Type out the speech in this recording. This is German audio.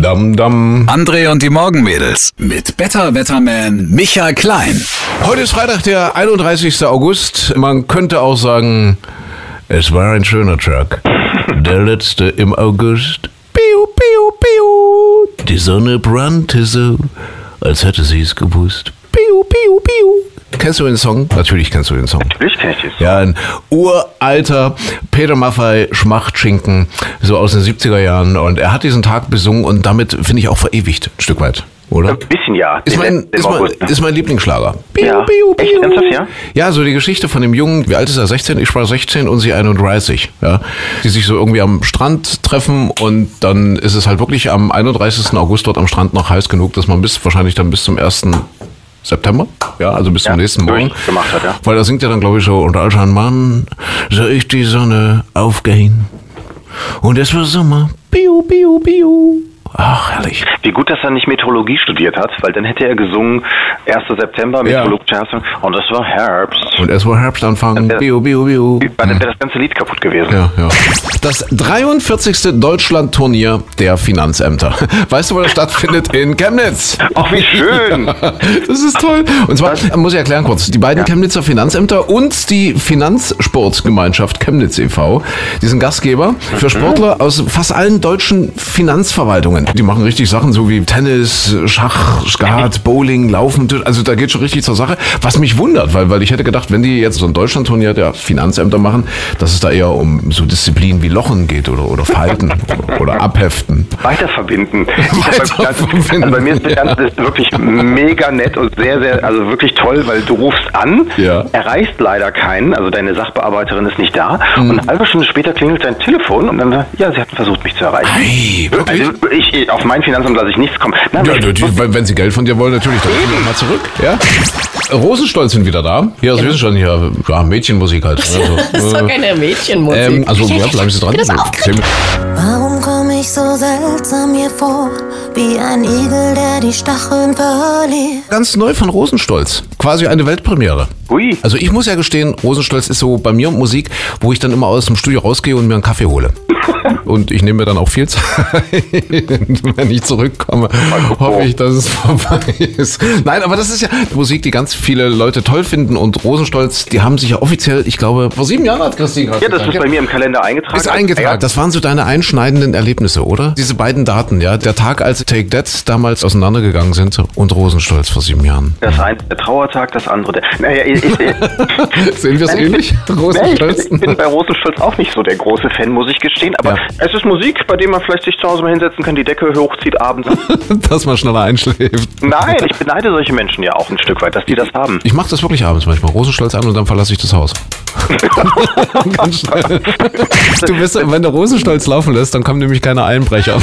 Dam, dam. André und die Morgenmädels mit Better Wetterman Michael Klein. Heute ist Freitag, der 31. August. Man könnte auch sagen, es war ein schöner Tag. Der letzte im August. Piu, piu, piu. Die Sonne brannte so, als hätte sie es gewusst. Piu, piu, piu. Kennst du den Song? Natürlich kennst du den Song. Natürlich kenn ich den Song. Ja, ein uralter Peter Maffay Schmachtschinken, so aus den 70er Jahren. Und er hat diesen Tag besungen und damit, finde ich, auch verewigt, ein Stück weit. Oder? Ein bisschen ja. Ist mein, ist, mein, ne? ist mein Lieblingsschlager. Piu, Ja. piu, Echt? piu. Ernsthaft, ja? Ja, so die Geschichte von dem Jungen, wie alt ist er? 16? Ich war 16 und sie 31. Ja, die sich so irgendwie am Strand treffen und dann ist es halt wirklich am 31. August dort am Strand noch heiß genug, dass man bis wahrscheinlich dann bis zum 1. September, ja, also bis zum Ja, nächsten Morgen. durchgemacht hat, ja. Weil da singt er dann, glaube ich, so, und als ein Mann sah ich die Sonne aufgehen. Und es war Sommer. Piu, piu, piu. Ach, herrlich. Wie gut, dass er nicht Meteorologie studiert hat, weil dann hätte er gesungen 1. September, Ja. Meteorologische Herbst, und es war Herbst. Und es war Herbstanfang. Ja. Biu, biu, biu. Dann wäre das ganze Lied kaputt gewesen. Ja, ja. Das 43. Deutschlandturnier der Finanzämter. Weißt du, wo das stattfindet? In Chemnitz. Ach, wie schön. Das ist toll. Und zwar, muss ich erklären kurz, die beiden Chemnitzer Finanzämter und die Finanzsportgemeinschaft Chemnitz e.V., die sind Gastgeber für Sportler aus fast allen deutschen Finanzverwaltungen. Die machen richtig Sachen so wie Tennis, Schach, Skat, Bowling, Laufen. Also da geht schon richtig zur Sache. Was mich wundert, weil, weil ich hätte gedacht, wenn die jetzt so ein Deutschlandturnier der Finanzämter machen, dass es da eher um so Disziplinen wie Lochen geht oder, oder Falten oder, oder Abheften. Weiterverbinden. Weiterverbinden, Also bei mir ist das ja. Ganze ist wirklich mega nett und sehr, sehr, also wirklich toll, weil du rufst an, Ja. erreichst leider keinen, also deine Sachbearbeiterin ist nicht da Mhm. und eine halbe Stunde später klingelt dein Telefon und dann, ja, sie hatten versucht, mich zu erreichen. Hey, wirklich? Also ich, ich, auf mein Finanzamt lasse ich nichts kommen. Nein, Ja, ich- die, die, wenn sie Geld von dir wollen, natürlich, dann gehen wir mal zurück. Ja? Rosenstolz sind wieder da. Hier, das wissen schon hier, ja, Mädchenmusik halt. Also, Das ist doch keine Mädchenmusik. ähm, also ja, bleiben Sie dran. Warum komm ich so seltsam mir vor, wie ein Igel, der die Stacheln verliert? Ganz neu von Rosenstolz. Quasi eine Weltpremiere. Ui. Also ich muss ja gestehen, Rosenstolz ist so bei mir Musik, wo ich dann immer aus dem Studio rausgehe und mir einen Kaffee hole. Und ich nehme mir dann auch viel Zeit. Wenn ich zurückkomme, hoffe ich, dass es vorbei ist. Nein, aber das ist ja Musik, die ganz viele Leute toll finden. Und Rosenstolz, die haben sich ja offiziell, ich glaube, vor sieben Jahren hat Christine gerade Ja, das gesagt, ist bei mir im Kalender eingetragen. Ist eingetragen. Das waren so deine einschneidenden Erlebnisse, oder? Diese beiden Daten, ja. Der Tag, als Take That damals auseinandergegangen sind und Rosenstolz vor sieben Jahren. Das eine der Trauertag, das andere der. Naja, ich, ich, Sehen wir es ähnlich? Nee, ich, bin, Rosenstolz? ich bin bei Rosenstolz auch nicht so der große Fan, muss ich gestehen. Aber Ja. es ist Musik, bei der man vielleicht sich zu Hause mal hinsetzen kann, die Decke hochzieht abends. Dass man schneller einschläft. Nein, ich beneide solche Menschen ja auch ein Stück weit, dass die das haben. Ich mache das wirklich abends manchmal. Rosenstolz an und dann verlasse ich das Haus. Ganz schnell. Du bist, wenn du Rosenstolz laufen lässt, dann kommen nämlich keine Einbrecher.